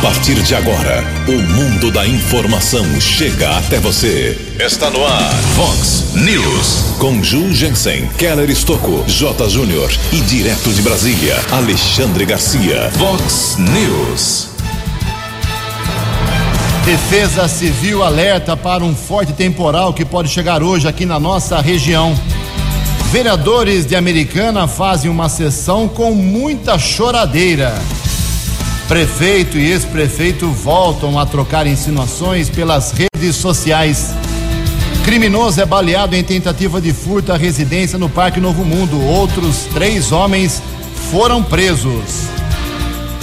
A partir de agora, o mundo da informação chega até você. Está no ar, Fox News. Com Ju Jensen, Keller Estocco, J. Júnior e direto de Brasília, Alexandre Garcia. Fox News. Defesa Civil alerta para um forte temporal que pode chegar hoje aqui na nossa região. Vereadores de Americana fazem uma sessão com muita choradeira. Prefeito e ex-prefeito voltam a trocar insinuações pelas redes sociais. Criminoso é baleado em tentativa de furto à residência no Parque Novo Mundo. Outros três homens foram presos.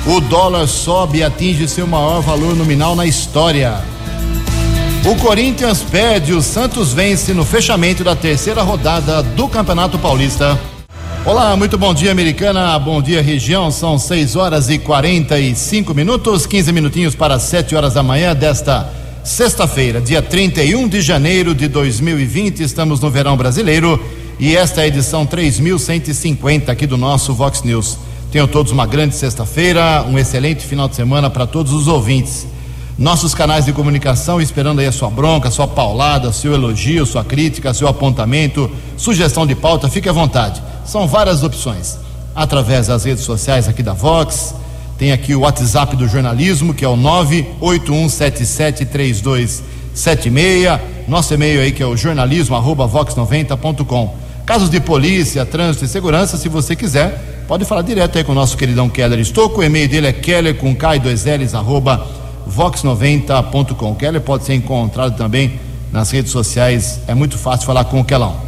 O dólar sobe e atinge seu maior valor nominal na história. O Corinthians perde, o Santos vence no fechamento da terceira rodada do Campeonato Paulista. Olá, muito bom dia, americana. Bom dia, região. São 6 horas e 45 minutos, 15 minutinhos para 7 horas da manhã desta sexta-feira, dia 31 de janeiro de 2020. Estamos no verão brasileiro e esta é a edição 3150 aqui do nosso Vox News. Tenham todos uma grande sexta-feira, um excelente final de semana para todos os ouvintes nossos canais de comunicação esperando aí a sua bronca, a sua paulada, seu elogio, sua crítica, seu apontamento, sugestão de pauta, fique à vontade. São várias opções. Através das redes sociais aqui da Vox, tem aqui o WhatsApp do jornalismo, que é o 981773276. Nosso e-mail aí que é o jornalismo@vox90.com. Casos de polícia, trânsito e segurança, se você quiser, pode falar direto aí com o nosso queridão Keller Estouco. O e-mail dele é keller com k e dois L's, arroba vox90.com. Keller pode ser encontrado também nas redes sociais, é muito fácil falar com o Kelão.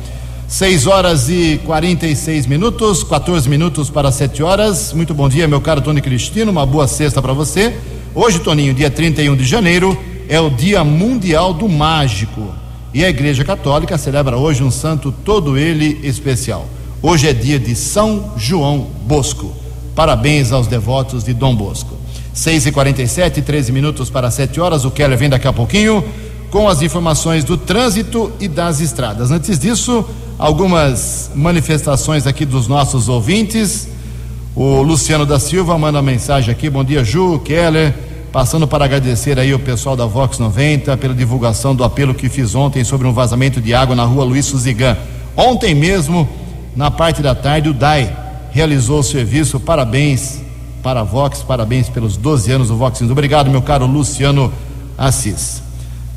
6 horas e 46 minutos, 14 minutos para 7 horas. Muito bom dia, meu caro Tony Cristino, uma boa sexta para você. Hoje, Toninho, dia 31 de janeiro, é o Dia Mundial do Mágico. E a Igreja Católica celebra hoje um santo todo ele especial. Hoje é dia de São João Bosco. Parabéns aos devotos de Dom Bosco. 6 e 47 13 minutos para 7 horas. O Keller vem daqui a pouquinho com as informações do trânsito e das estradas. Antes disso, algumas manifestações aqui dos nossos ouvintes. O Luciano da Silva manda mensagem aqui. Bom dia, Ju, Keller. Passando para agradecer aí o pessoal da Vox 90 pela divulgação do apelo que fiz ontem sobre um vazamento de água na rua Luiz Suzigan. Ontem mesmo, na parte da tarde, o DAI realizou o serviço. Parabéns para a Vox, parabéns pelos 12 anos do Vox. Obrigado, meu caro Luciano Assis.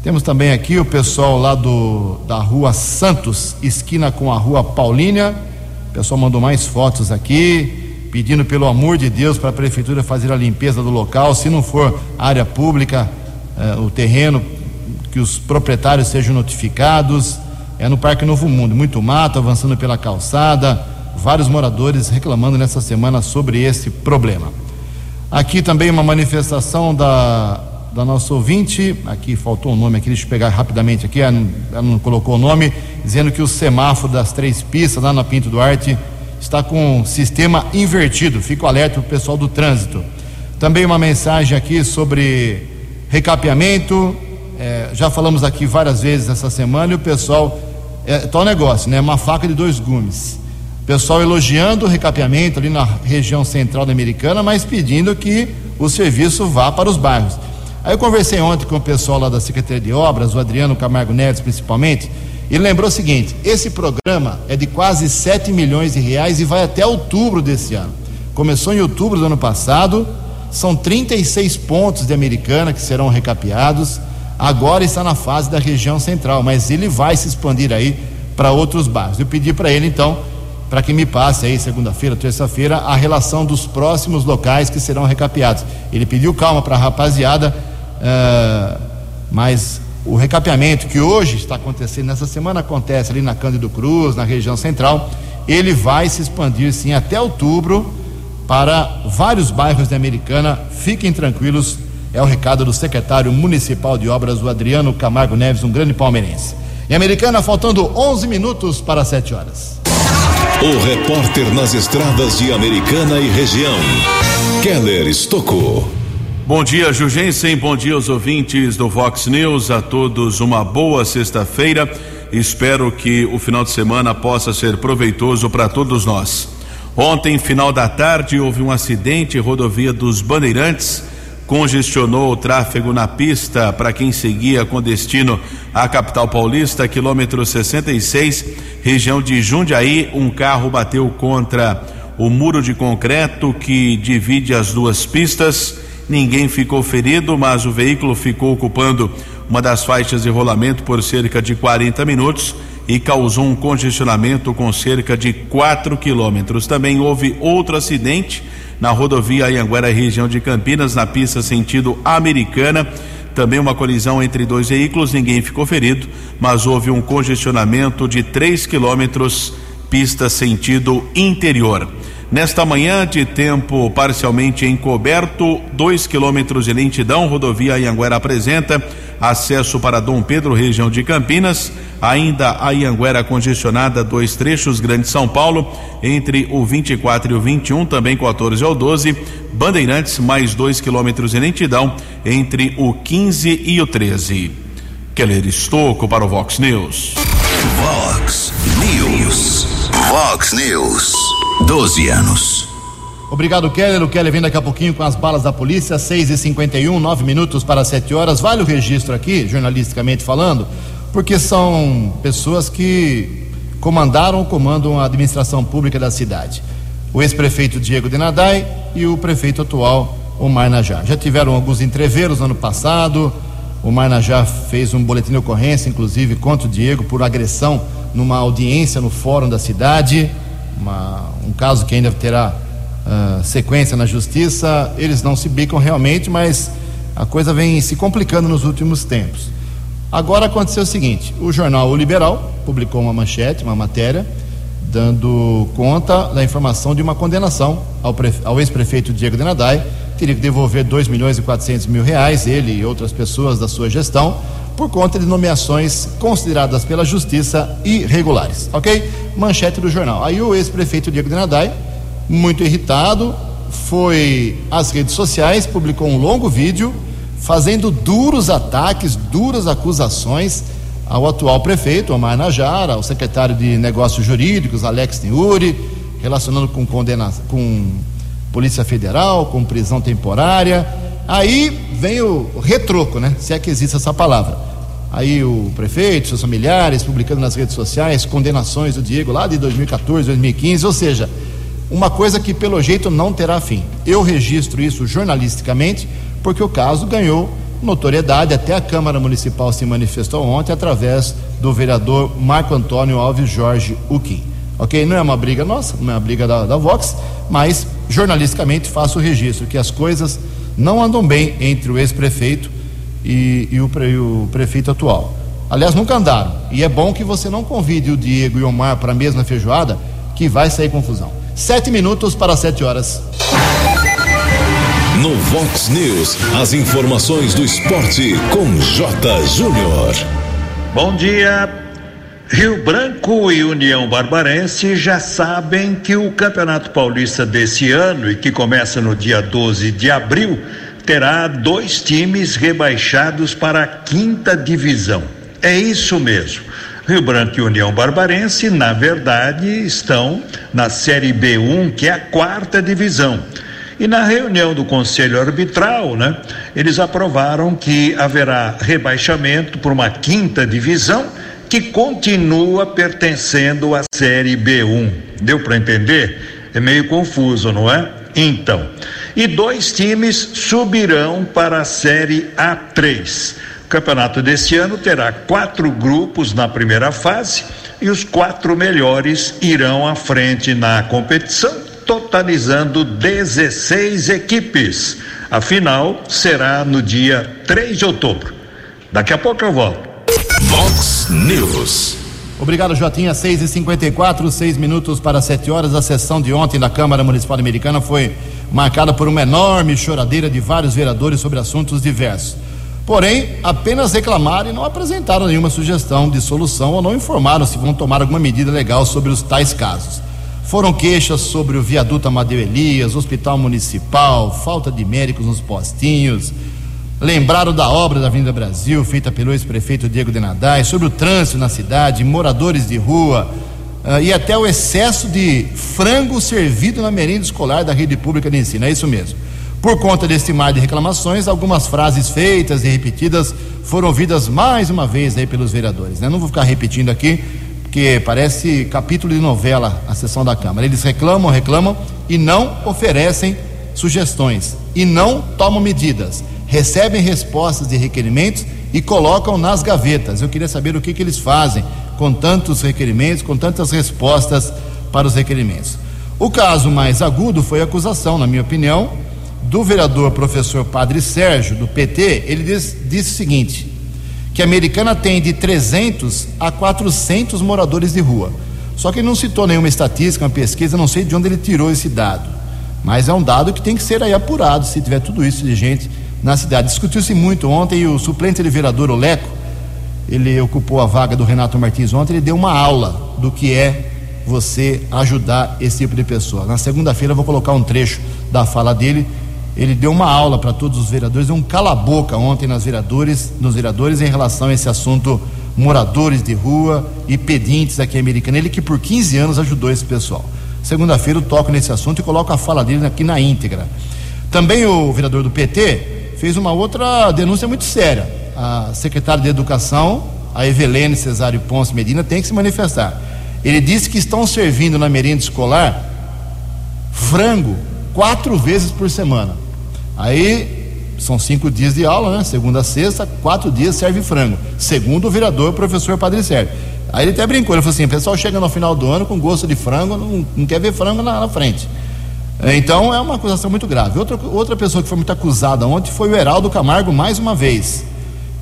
Temos também aqui o pessoal lá do, da rua Santos, esquina com a rua Paulínia. O pessoal mandou mais fotos aqui, pedindo pelo amor de Deus para a prefeitura fazer a limpeza do local. Se não for área pública, eh, o terreno, que os proprietários sejam notificados. É no Parque Novo Mundo, muito mato avançando pela calçada vários moradores reclamando nessa semana sobre esse problema. Aqui também uma manifestação da, da nossa ouvinte, aqui faltou um nome aqui, deixa eu pegar rapidamente aqui, ela não, colocou o nome, dizendo que o semáforo das três pistas lá na Pinto Duarte está com sistema invertido. Fica o alerta para o pessoal do trânsito. Também uma mensagem aqui sobre recapeamento. É, já falamos aqui várias vezes essa semana e o pessoal. É tal negócio, né? Uma faca de dois gumes. Pessoal elogiando o recapeamento ali na região central da Americana, mas pedindo que o serviço vá para os bairros. Aí eu conversei ontem com o pessoal lá da Secretaria de Obras, o Adriano Camargo Neves principalmente, e lembrou o seguinte: esse programa é de quase 7 milhões de reais e vai até outubro desse ano. Começou em outubro do ano passado, são 36 pontos de Americana que serão recapeados. Agora está na fase da região central, mas ele vai se expandir aí para outros bairros. Eu pedi para ele então para que me passe aí, segunda-feira, terça-feira, a relação dos próximos locais que serão recapeados. Ele pediu calma para a rapaziada, uh, mas o recapeamento que hoje está acontecendo, nessa semana acontece ali na Cândido Cruz, na região central, ele vai se expandir sim até outubro para vários bairros da Americana. Fiquem tranquilos, é o recado do secretário municipal de obras, o Adriano Camargo Neves, um grande palmeirense. Em Americana, faltando 11 minutos para 7 horas. O repórter nas estradas de Americana e região, Keller Estocou. Bom dia, Jugensen. Bom dia aos ouvintes do Vox News. A todos uma boa sexta-feira. Espero que o final de semana possa ser proveitoso para todos nós. Ontem, final da tarde, houve um acidente em rodovia dos Bandeirantes, congestionou o tráfego na pista para quem seguia com destino à capital paulista, quilômetro 66, região de Jundiaí. Um carro bateu contra o muro de concreto que divide as duas pistas. Ninguém ficou ferido, mas o veículo ficou ocupando uma das faixas de rolamento por cerca de 40 minutos e causou um congestionamento com cerca de 4 quilômetros. Também houve outro acidente na rodovia Anhanguera, região de Campinas, na pista sentido americana. Também uma colisão entre dois veículos, ninguém ficou ferido, mas houve um congestionamento de 3 quilômetros, pista sentido interior. Nesta manhã de tempo parcialmente encoberto, 2 quilômetros de lentidão, rodovia Anhanguera apresenta acesso para Dom Pedro, região de Campinas. Ainda a Ianguera congestionada, dois trechos, Grande São Paulo, entre o 24 e o 21, também 14 ao 12. Bandeirantes, mais dois quilômetros de lentidão, entre o 15 e o 13. Keller Estocco para o Vox News. Vox News. Vox News. 12 anos. Obrigado, Keller. O Keller vem daqui a pouquinho com as balas da polícia, 6 e 51 nove minutos para 7 horas. Vale o registro aqui, jornalisticamente falando, porque são pessoas que comandaram ou comandam a administração pública da cidade. O ex-prefeito Diego Denadai e o prefeito atual Omar Najar. Já tiveram alguns entreveros no ano passado. O Omar Najar fez um boletim de ocorrência, inclusive, contra o Diego por agressão numa audiência no fórum da cidade. Uma, um caso que ainda terá uh, sequência na justiça. Eles não se bicam realmente, mas a coisa vem se complicando nos últimos tempos. Agora aconteceu o seguinte: o jornal O Liberal publicou uma manchete, uma matéria, dando conta da informação de uma condenação ao, ao ex-prefeito Diego Denadai. Teria que devolver 2 milhões e 400 mil reais, ele e outras pessoas da sua gestão, por conta de nomeações consideradas pela justiça irregulares. Ok? Manchete do jornal. Aí o ex-prefeito Diego Denadai muito irritado, foi às redes sociais, publicou um longo vídeo fazendo duros ataques, duras acusações ao atual prefeito, Omar Najara, ao secretário de Negócios Jurídicos, Alex Niuri, relacionando com condenação, com Polícia Federal, com prisão temporária. Aí vem o retroco, né? Se é que existe essa palavra. Aí o prefeito, seus familiares, publicando nas redes sociais condenações do Diego lá de 2014, 2015, ou seja, uma coisa que pelo jeito não terá fim. Eu registro isso jornalisticamente porque o caso ganhou notoriedade, até a Câmara Municipal se manifestou ontem através do vereador Marco Antônio Alves Jorge Uquim. Ok? Não é uma briga nossa, não é uma briga da, da Vox, mas jornalisticamente faço o registro que as coisas não andam bem entre o ex-prefeito e, e, o, e o prefeito atual. Aliás, nunca andaram. E é bom que você não convide o Diego e o Omar para a mesma feijoada, que vai sair confusão. Sete minutos para sete horas. No Vox News, as informações do esporte com J. Júnior. Bom dia. Rio Branco e União Barbarense já sabem que o Campeonato Paulista desse ano, e que começa no dia 12 de abril, terá dois times rebaixados para a quinta divisão. É isso mesmo. Rio Branco e União Barbarense, na verdade, estão na Série B1, que é a quarta divisão. E na reunião do Conselho Arbitral, né, eles aprovaram que haverá rebaixamento para uma quinta divisão que continua pertencendo à Série B1. Deu para entender? É meio confuso, não é? Então, e dois times subirão para a Série A3 campeonato desse ano terá quatro grupos na primeira fase e os quatro melhores irão à frente na competição, totalizando 16 equipes. A final será no dia 3 de outubro. Daqui a pouco eu volto. Vox News. Obrigado, Jotinha. 6 e 54 seis minutos para 7 horas. A sessão de ontem da Câmara Municipal Americana foi marcada por uma enorme choradeira de vários vereadores sobre assuntos diversos. Porém, apenas reclamaram e não apresentaram nenhuma sugestão de solução ou não informaram se vão tomar alguma medida legal sobre os tais casos. Foram queixas sobre o viaduto Amadeu Elias, hospital municipal, falta de médicos nos postinhos. Lembraram da obra da Avenida Brasil, feita pelo ex-prefeito Diego Denadai, sobre o trânsito na cidade, moradores de rua, uh, e até o excesso de frango servido na merenda escolar da rede pública de ensino. É isso mesmo. Por conta deste mar de reclamações, algumas frases feitas e repetidas foram ouvidas mais uma vez aí pelos vereadores. Né? Não vou ficar repetindo aqui, porque parece capítulo de novela a sessão da Câmara. Eles reclamam, reclamam e não oferecem sugestões e não tomam medidas. Recebem respostas de requerimentos e colocam nas gavetas. Eu queria saber o que, que eles fazem com tantos requerimentos, com tantas respostas para os requerimentos. O caso mais agudo foi a acusação, na minha opinião, do vereador professor Padre Sérgio, do PT. Ele disse o seguinte: que a americana tem de 300 a 400 moradores de rua. Só que ele não citou nenhuma estatística, uma pesquisa, não sei de onde ele tirou esse dado. Mas é um dado que tem que ser aí apurado se tiver tudo isso de gente na cidade. Discutiu-se muito ontem e o suplente de vereador, o Leco, ele ocupou a vaga do Renato Martins ontem, ele deu uma aula do que é você ajudar esse tipo de pessoa. Na segunda-feira eu vou colocar um trecho da fala dele ele deu uma aula para todos os vereadores, um cala-boca ontem nas vereadores, nos vereadores em relação a esse assunto moradores de rua e pedintes aqui americana. Ele que por 15 anos ajudou esse pessoal. Segunda-feira eu toco nesse assunto e coloco a fala dele aqui na íntegra. Também o vereador do PT fez uma outra denúncia muito séria. A secretária de Educação, a Evelene Cesário Ponce Medina, tem que se manifestar. Ele disse que estão servindo na merenda escolar frango quatro vezes por semana. Aí são cinco dias de aula, né? Segunda a sexta, quatro dias serve frango. Segundo o vereador, o professor Padre Sérgio. Aí ele até brincou, ele falou assim: o pessoal chega no final do ano com gosto de frango, não, não quer ver frango na, na, frente. Então é uma acusação muito grave. Outra, outra pessoa que foi muito acusada ontem foi o Heraldo Camargo, mais uma vez.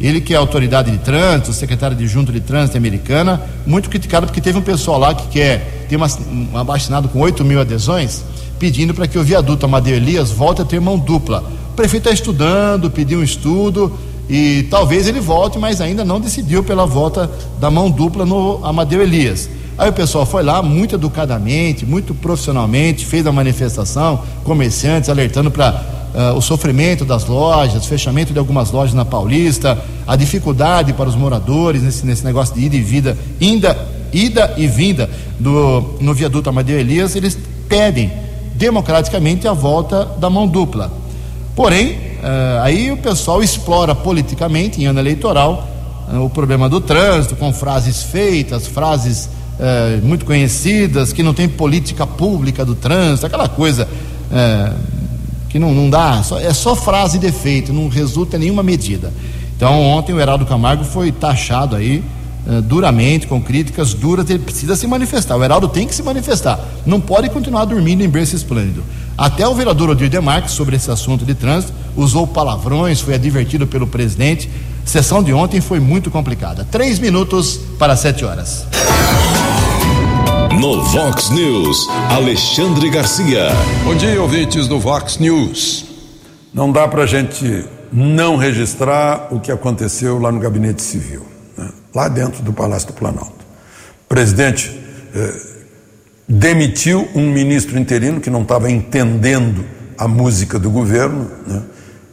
Ele que é autoridade de trânsito, secretário de junto de trânsito americana, muito criticado porque teve um pessoal lá que quer ter uma, um abaixinado com 8 mil adesões pedindo para que o viaduto Amadeu Elias volte a ter mão dupla. O prefeito está estudando, pediu um estudo e talvez ele volte, mas ainda não decidiu pela volta da mão dupla no Amadeu Elias. Aí o pessoal foi lá muito educadamente, muito profissionalmente, fez a manifestação, comerciantes alertando para uh, eh, o sofrimento das lojas, fechamento de algumas lojas na Paulista, a dificuldade para os moradores nesse, nesse negócio de ida e vida, ida, ida e vinda do, no viaduto Amadeu Elias, eles pedem democraticamente a volta da mão dupla. Porém, uh, aí o pessoal explora politicamente, em ano eleitoral, uh, o problema do trânsito, com frases feitas, frases uh, muito conhecidas, que não tem política pública do trânsito, aquela coisa que não, não dá, só, é só frase de efeito, não resulta em nenhuma medida. Então, ontem o Heraldo Camargo foi taxado aí uh, duramente, com críticas duras, ele precisa se manifestar. O Heraldo tem que se manifestar. Não pode continuar dormindo em berço esplêndido. Até o vereador Odir Demarques, sobre esse assunto de trânsito, usou palavrões, foi advertido pelo presidente. Sessão de ontem foi muito complicada. Três minutos para sete horas. No Vox News, Alexandre Garcia. Bom dia, ouvintes do Vox News. Não dá para gente não registrar o que aconteceu lá no gabinete civil lá dentro do Palácio do Planalto. O presidente eh, demitiu um ministro interino que não estava entendendo a música do governo, né?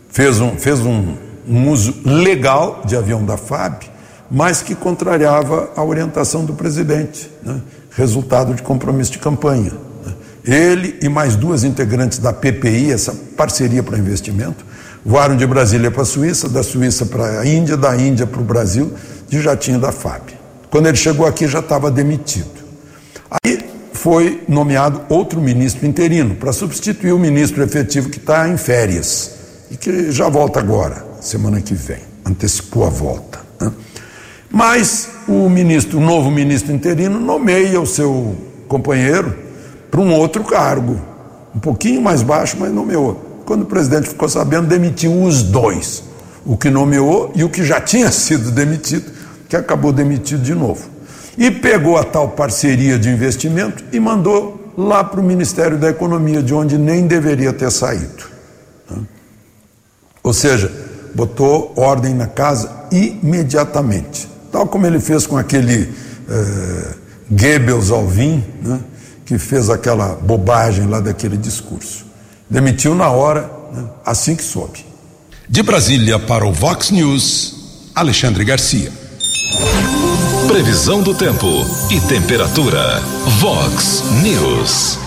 fez, um, fez um, um uso legal de avião da FAB, mas que contrariava a orientação do presidente, né? Resultado de compromisso de campanha. Né? Ele e mais duas integrantes da PPI, essa parceria para investimento, voaram de Brasília para a Suíça, da Suíça para a Índia, da Índia para o Brasil, de jatinho da FAB. Quando ele chegou aqui já estava demitido. Aí foi nomeado outro ministro interino para substituir o ministro efetivo que está em férias e que já volta agora, semana que vem, antecipou a volta. Né? Mas o ministro, o novo ministro interino, nomeia o seu companheiro para um outro cargo, um pouquinho mais baixo, mas nomeou. Quando o presidente ficou sabendo, demitiu os dois, o que nomeou e o que já tinha sido demitido, que acabou demitido de novo. E pegou a tal parceria de investimento e mandou lá para o Ministério da Economia, de onde nem deveria ter saído. Né? Ou seja, botou ordem na casa imediatamente. Tal como ele fez com aquele eh, Goebbels Alvim, né, que fez aquela bobagem lá daquele discurso. Demitiu na hora, né, assim que soube. De Brasília para o Vox News, Alexandre Garcia. Previsão do tempo e temperatura. Vox News.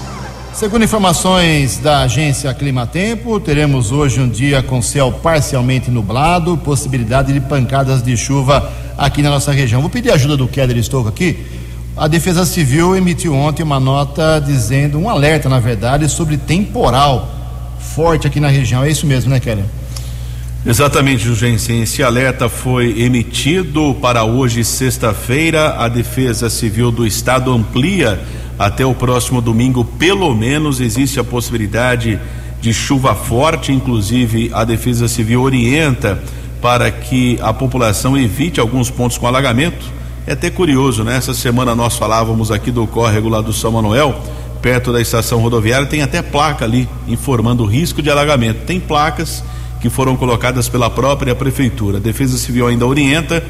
Segundo informações da agência Climatempo, teremos hoje um dia com céu parcialmente nublado, possibilidade de pancadas de chuva aqui na nossa região. Vou pedir a ajuda do Keller Estouco aqui. A Defesa Civil emitiu ontem uma nota dizendo, um alerta na verdade, sobre temporal forte aqui na região. É isso mesmo, né, Keller? Exatamente, Jugensen. Esse alerta foi emitido para hoje, sexta-feira. A Defesa Civil do Estado amplia até o próximo domingo, pelo menos, existe a possibilidade de chuva forte. Inclusive, a Defesa Civil orienta para que a população evite alguns pontos com alagamento. É até curioso, né? Essa semana nós falávamos aqui do córrego lá do São Manuel, perto da estação rodoviária, tem até placa ali informando o risco de alagamento. Tem placas que foram colocadas pela própria prefeitura. A Defesa Civil ainda orienta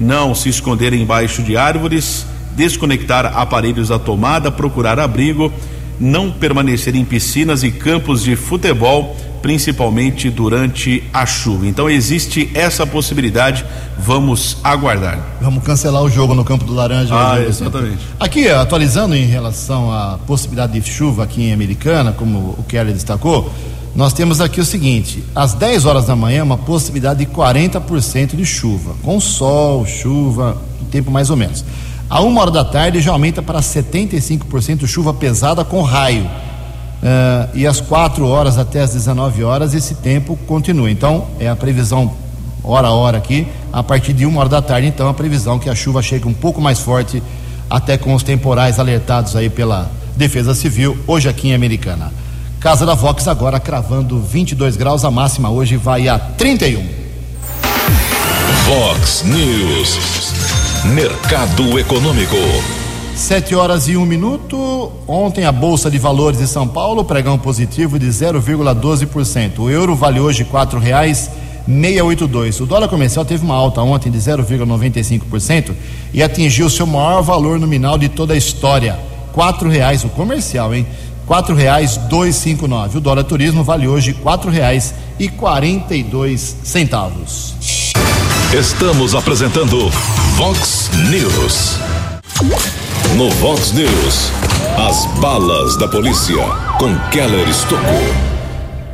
não se esconder embaixo de árvores desconectar aparelhos da tomada, procurar abrigo, não permanecer em piscinas e campos de futebol, principalmente durante a chuva. Então existe essa possibilidade, vamos aguardar. Vamos cancelar o jogo no Campo do Laranja. Ah, exatamente. Aqui, atualizando em relação à possibilidade de chuva aqui em Americana, como o Kelly destacou, nós temos aqui o seguinte: às 10 horas da manhã, uma possibilidade de 40% de chuva, com sol, chuva, tempo mais ou menos. A uma hora da tarde já aumenta para 75% chuva pesada com raio. Uh, e às 4 horas até as 19 horas esse tempo continua. Então, é a previsão hora a hora aqui. A partir de uma hora da tarde, então, a previsão que a chuva chegue um pouco mais forte, até com os temporais alertados aí pela Defesa Civil, hoje aqui em Americana. Casa da Vox agora cravando 22 graus, a máxima hoje vai a 31. Vox News. Mercado Econômico. Sete horas e um minuto. Ontem a Bolsa de Valores de São Paulo, pregão positivo de 0,12%. O euro vale hoje quatro reais 682. O dólar comercial teve uma alta ontem de 0,95% e atingiu seu maior valor nominal de toda a história. Quatro reais o comercial, hein? Quatro reais dois cinco nove. O dólar turismo vale hoje quatro reais e quarenta e dois centavos. Estamos apresentando Vox News. No Vox News, as balas da polícia com Keller Estocou.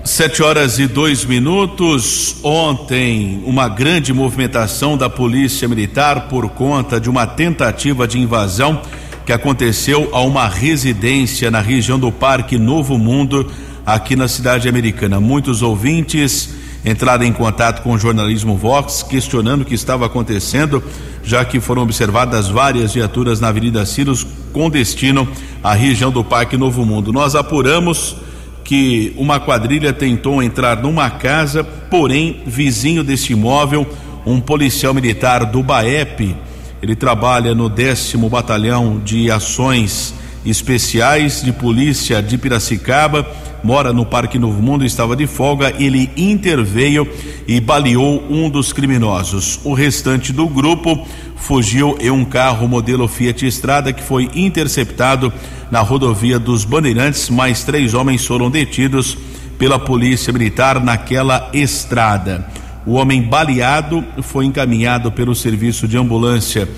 Sete horas e dois minutos. Ontem, uma grande movimentação da Polícia Militar por conta de uma tentativa de invasão que aconteceu a uma residência na região do Parque Novo Mundo, aqui na cidade americana. Muitos ouvintes entraram em contato com o jornalismo Vox, questionando o que estava acontecendo, já que foram observadas várias viaturas na Avenida Ciros com destino à região do Parque Novo Mundo. Nós apuramos que uma quadrilha tentou entrar numa casa, porém, vizinho deste imóvel, um policial militar do BAEP, ele trabalha no décimo batalhão de ações especiais de polícia de Piracicaba, mora no Parque Novo Mundo, estava de folga, ele interveio e baleou um dos criminosos. O restante do grupo fugiu em um carro modelo Fiat Estrada que foi interceptado na rodovia dos Bandeirantes. Mais três homens foram detidos pela Polícia Militar naquela estrada. O homem baleado foi encaminhado pelo serviço de ambulância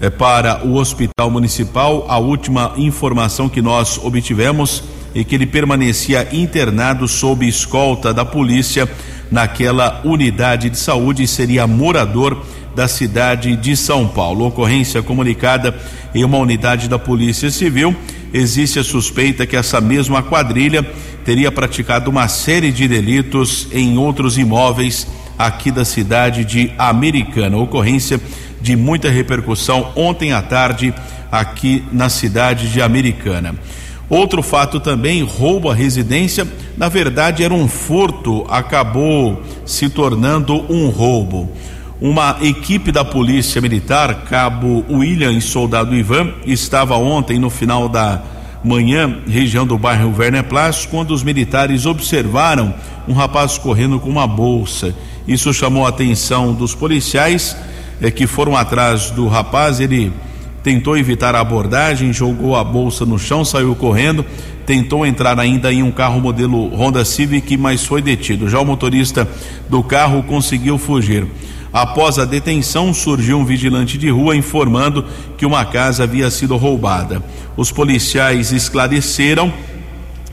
eh, para o Hospital Municipal. A última informação que nós obtivemos é que ele permanecia internado sob escolta da polícia naquela unidade de saúde e seria morador da cidade de São Paulo. Ocorrência comunicada em uma unidade da Polícia Civil. Existe a suspeita que essa mesma quadrilha teria praticado uma série de delitos em outros imóveis aqui da cidade de Americana. Ocorrência de muita repercussão ontem à tarde aqui na cidade de Americana. Outro fato também, roubo à residência, na verdade era um furto, acabou se tornando um roubo. Uma equipe da Polícia Militar, Cabo William e Soldado Ivan, estava ontem no final da manhã, região do bairro Werner Place, quando os militares observaram um rapaz correndo com uma bolsa. Isso chamou a atenção dos policiais é, que foram atrás do rapaz, ele tentou evitar a abordagem, jogou a bolsa no chão, saiu correndo, tentou entrar ainda em um carro modelo Honda Civic, mas foi detido. Já o motorista do carro conseguiu fugir. Após a detenção, surgiu um vigilante de rua informando que uma casa havia sido roubada. Os policiais esclareceram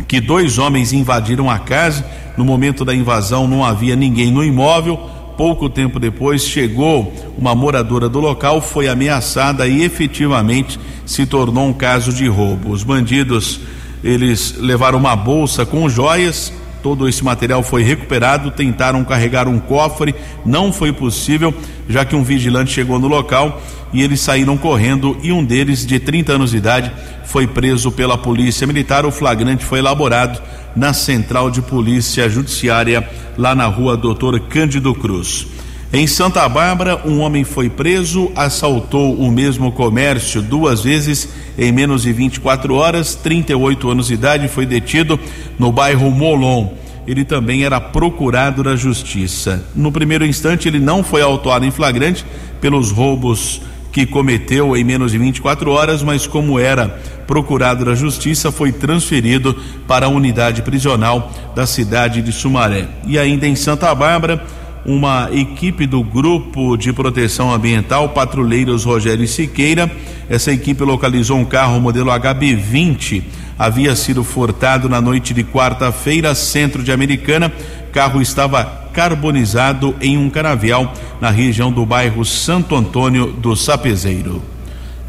que dois homens invadiram a casa. No momento da invasão não havia ninguém no imóvel. Pouco tempo depois chegou uma moradora do local, foi ameaçada e efetivamente se tornou um caso de roubo. Os bandidos eles levaram uma bolsa com joias, todo esse material foi recuperado, tentaram carregar um cofre, não foi possível, já que um vigilante chegou no local e eles saíram correndo e um deles, de 30 anos de idade, foi preso pela Polícia Militar. O flagrante foi elaborado na Central de Polícia Judiciária, lá na rua Doutor Cândido Cruz. Em Santa Bárbara, um homem foi preso, assaltou o mesmo comércio duas vezes em menos de 24 horas. 38 anos de idade, foi detido no bairro Molon. Ele também era procurado da justiça. No primeiro instante, ele não foi autuado em flagrante pelos roubos que cometeu em menos de 24 horas, mas como era procurado da Justiça, foi transferido para a unidade prisional da cidade de Sumaré. E ainda em Santa Bárbara, uma equipe do Grupo de Proteção Ambiental Patrulheiros Rogério Siqueira. Essa equipe localizou um carro modelo HB20. Havia sido furtado na noite de quarta-feira, centro de Americana. Carro estava carbonizado em um canavial na região do bairro Santo Antônio do Sapezeiro.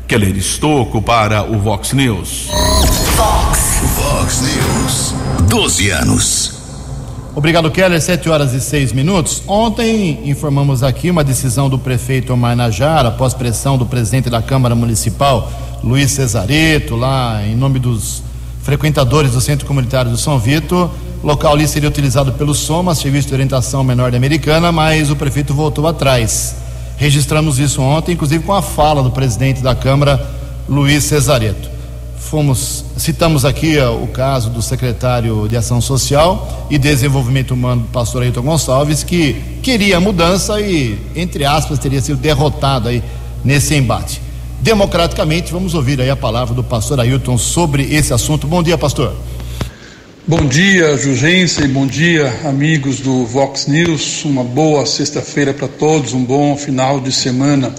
Keller Estocco para o Vox News. Vox, Vox News. 12 anos. Obrigado, Keller. Sete horas e seis minutos. Ontem informamos aqui uma decisão do prefeito Omar Najar, após pressão do presidente da Câmara Municipal, Luiz Cesareto, lá em nome dos frequentadores do Centro Comunitário do São Vitor o local ali seria utilizado pelo SOMA, Serviço de Orientação Menor da Americana, mas o prefeito voltou atrás. Registramos isso ontem, inclusive com a fala do presidente da Câmara, Luiz Cesareto. Fomos, citamos aqui uh, o caso do secretário de Ação Social e Desenvolvimento Humano, pastor Ailton Gonçalves, que queria mudança e, entre aspas, teria sido derrotado aí nesse embate. Democraticamente, vamos ouvir aí a palavra do pastor Ailton sobre esse assunto. Bom dia, pastor. Bom dia, Jurgência, e bom dia, amigos do Vox News. Uma boa sexta-feira para todos, um bom final de semana.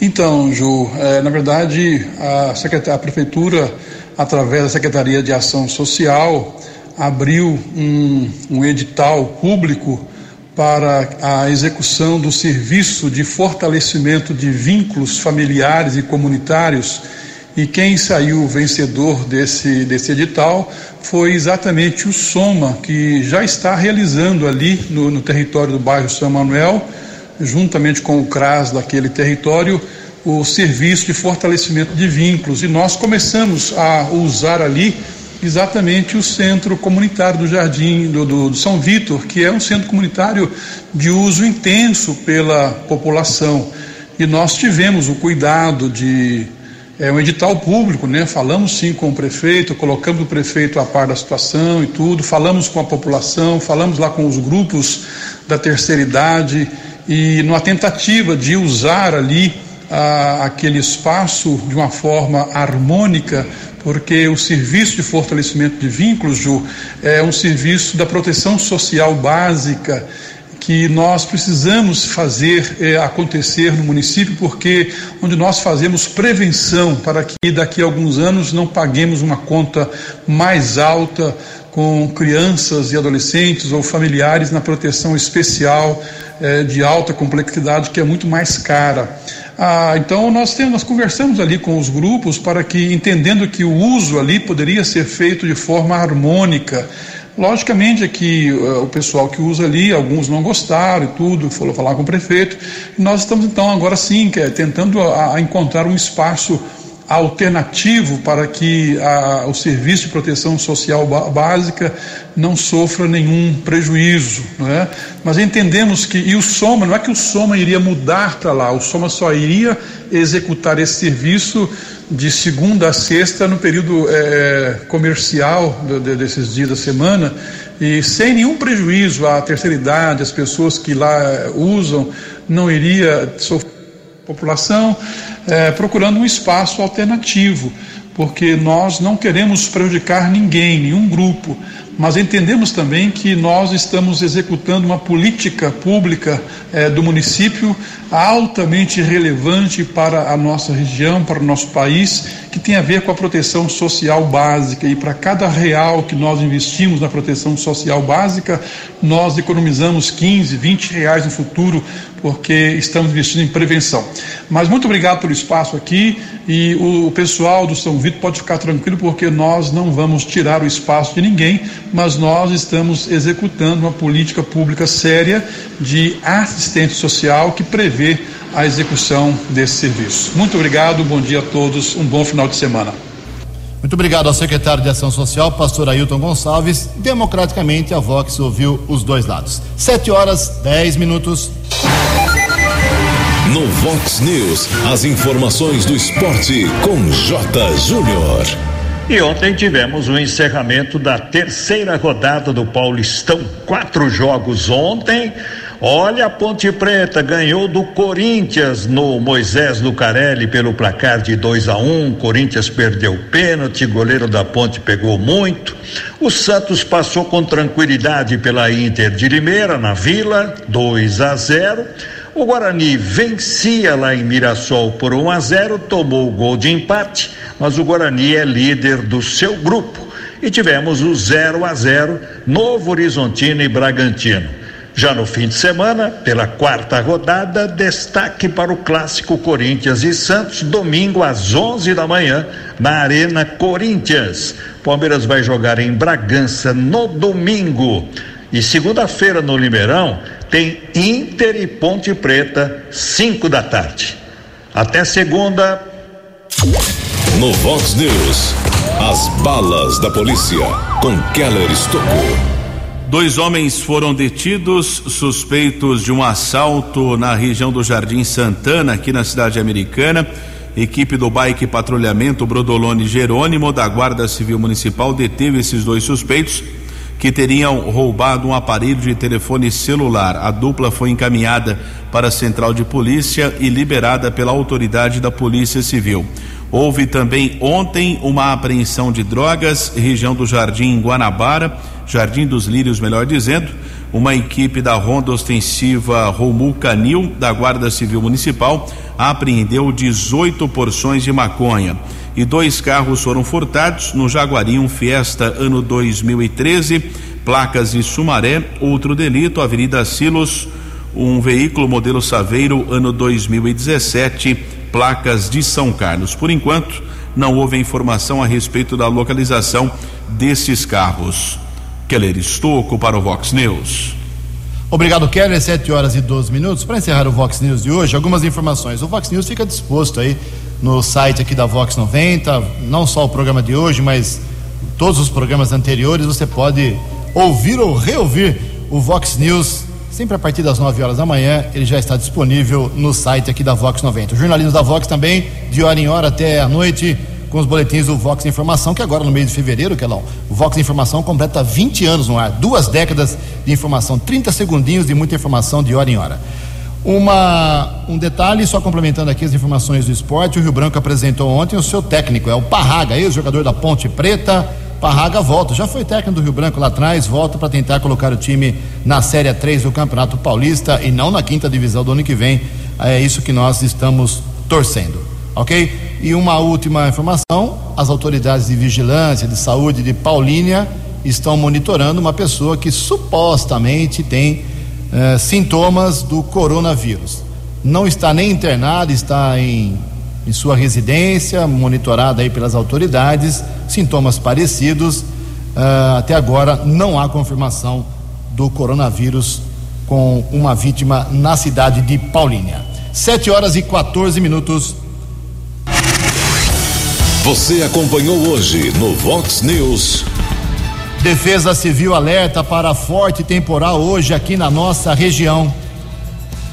Então, Ju, é, na verdade, a, a, Prefeitura, através da Secretaria de Ação Social, abriu um, um edital público para a execução do serviço de fortalecimento de vínculos familiares e comunitários e quem saiu vencedor desse, desse edital foi exatamente o Soma, que já está realizando ali no, no território do bairro São Manuel, juntamente com o CRAS daquele território, o serviço de fortalecimento de vínculos. E nós começamos a usar ali exatamente o centro comunitário do Jardim do, do, do, São Vitor, que é um centro comunitário de uso intenso pela população. E nós tivemos o cuidado de é um edital público, né? Falamos sim com o prefeito, colocamos o prefeito a par da situação e tudo, falamos com a população, falamos lá com os grupos da terceira idade e numa tentativa de usar ali a, aquele espaço de uma forma harmônica, porque o serviço de fortalecimento de vínculos, Ju, é um serviço da proteção social básica que nós precisamos fazer é, acontecer no município, porque onde nós fazemos prevenção para que daqui a alguns anos não paguemos uma conta mais alta com crianças e adolescentes ou familiares na proteção especial é, de alta complexidade, que é muito mais cara. Ah, então nós, temos, nós conversamos ali com os grupos para que, entendendo que o uso ali poderia ser feito de forma harmônica, Logicamente é que uh, o pessoal que usa ali, alguns não gostaram e tudo, foram falar com o prefeito. Nós estamos então agora sim que é, tentando a, a encontrar um espaço alternativo para que a, o serviço de proteção social básica não sofra nenhum prejuízo, não é? Mas entendemos que e o Soma não é que o Soma iria mudar para lá, o Soma só iria executar esse serviço de segunda a sexta no período é, comercial de, de, desses dias da semana e sem nenhum prejuízo à terceira idade, as pessoas que lá é, usam, não iria sofrer população, é, procurando um espaço alternativo, porque nós não queremos prejudicar ninguém, nenhum grupo mas entendemos também que nós estamos executando uma política pública eh, do município altamente relevante para a nossa região, para o nosso país, que tem a ver com a proteção social básica. E para cada real que nós investimos na proteção social básica, nós economizamos 15, 20 reais no futuro, porque estamos investindo em prevenção. Mas muito obrigado pelo espaço aqui e o pessoal do São Vito pode ficar tranquilo, porque nós não vamos tirar o espaço de ninguém, mas nós estamos executando uma política pública séria de assistente social que prevê a execução desse serviço. Muito obrigado, bom dia a todos, um bom final de semana. Muito obrigado ao secretário de Ação Social, pastor Ailton Gonçalves. Democraticamente, a Vox ouviu os dois lados. Sete horas, dez minutos. No Vox News, as informações do esporte com J. Júnior. E ontem tivemos o encerramento da terceira rodada do Paulistão. Quatro jogos ontem. Olha, a Ponte Preta ganhou do Corinthians no Moisés Lucarelli pelo placar de 2 a 1. Um. Corinthians perdeu pênalti, goleiro da Ponte pegou muito. O Santos passou com tranquilidade pela Inter de Limeira na Vila, 2 a 0. O Guarani vencia lá em Mirassol por 1 a 0, tomou o gol de empate, mas o Guarani é líder do seu grupo. E tivemos o 0 a 0 Novo Horizontino e Bragantino. Já no fim de semana, pela quarta rodada, destaque para o clássico Corinthians e Santos, domingo às 11 da manhã, na Arena Corinthians. Palmeiras vai jogar em Bragança no domingo. E segunda-feira no Limeirão tem Inter e Ponte Preta, 5 da tarde. Até segunda. No Vox News, as balas da polícia com Keller Estocou. Dois homens foram detidos suspeitos de um assalto na região do Jardim Santana, aqui na cidade americana. Equipe do Bike Patrulhamento Brodolone Jerônimo da Guarda Civil Municipal deteve esses dois suspeitos que teriam roubado um aparelho de telefone celular. A dupla foi encaminhada para a central de polícia e liberada pela autoridade da Polícia Civil. Houve também ontem uma apreensão de drogas, região do Jardim Guanabara, Jardim dos Lírios, melhor dizendo. Uma equipe da Ronda Ostensiva Romul Canil, da Guarda Civil Municipal, apreendeu 18 porções de maconha. E dois carros foram furtados no Jaguarinho Fiesta, ano 2013, placas de Sumaré. Outro delito, Avenida Silos, um veículo modelo Saveiro, ano 2017 placas de São Carlos. Por enquanto, não houve informação a respeito da localização desses carros. Keller Estocco para o Vox News. Obrigado, Keller. 7 horas e 12 minutos. Para encerrar o Vox News de hoje, algumas informações. O Vox News fica disposto aí no site aqui da Vox 90, não só o programa de hoje, mas todos os programas anteriores. Você pode ouvir ou reouvir o Vox News Sempre a partir das 9 horas da manhã, ele já está disponível no site aqui da Vox 90. O jornalismo da Vox também, de hora em hora até a noite, com os boletins do Vox Informação, que agora no mês de fevereiro, que é lá, o Vox Informação completa 20 anos no ar, duas décadas de informação, 30 segundinhos de muita informação de hora em hora. Uma, um detalhe, só complementando aqui as informações do esporte, o Rio Branco apresentou ontem o seu técnico, é o Parraga, ex-jogador da Ponte Preta, Parraga volta, já foi técnico do Rio Branco lá atrás, volta para tentar colocar o time na Série 3 do Campeonato Paulista e não na quinta divisão do ano que vem. É isso que nós estamos torcendo, ok? E uma última informação: as autoridades de vigilância de saúde de Paulínia estão monitorando uma pessoa que supostamente tem eh, sintomas do coronavírus. Não está nem internada, está em em sua residência, monitorada aí pelas autoridades, sintomas parecidos. Uh, até agora não há confirmação do coronavírus com uma vítima na cidade de Paulínia. 7 horas e 14 minutos. Você acompanhou hoje no Vox News. Defesa Civil alerta para forte temporal hoje aqui na nossa região.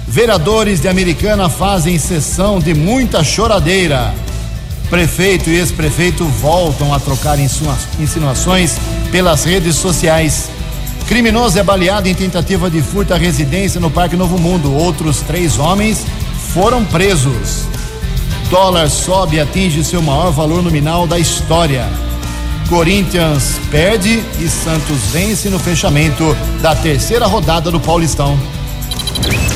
Vereadores de Americana fazem sessão de muita choradeira. Prefeito e ex-prefeito voltam a trocar insinuações pelas redes sociais. Criminoso é baleado em tentativa de furto à residência no Parque Novo Mundo. Outros três homens foram presos. Dólar sobe e atinge seu maior valor nominal da história. Corinthians perde e Santos vence no fechamento da terceira rodada do Paulistão.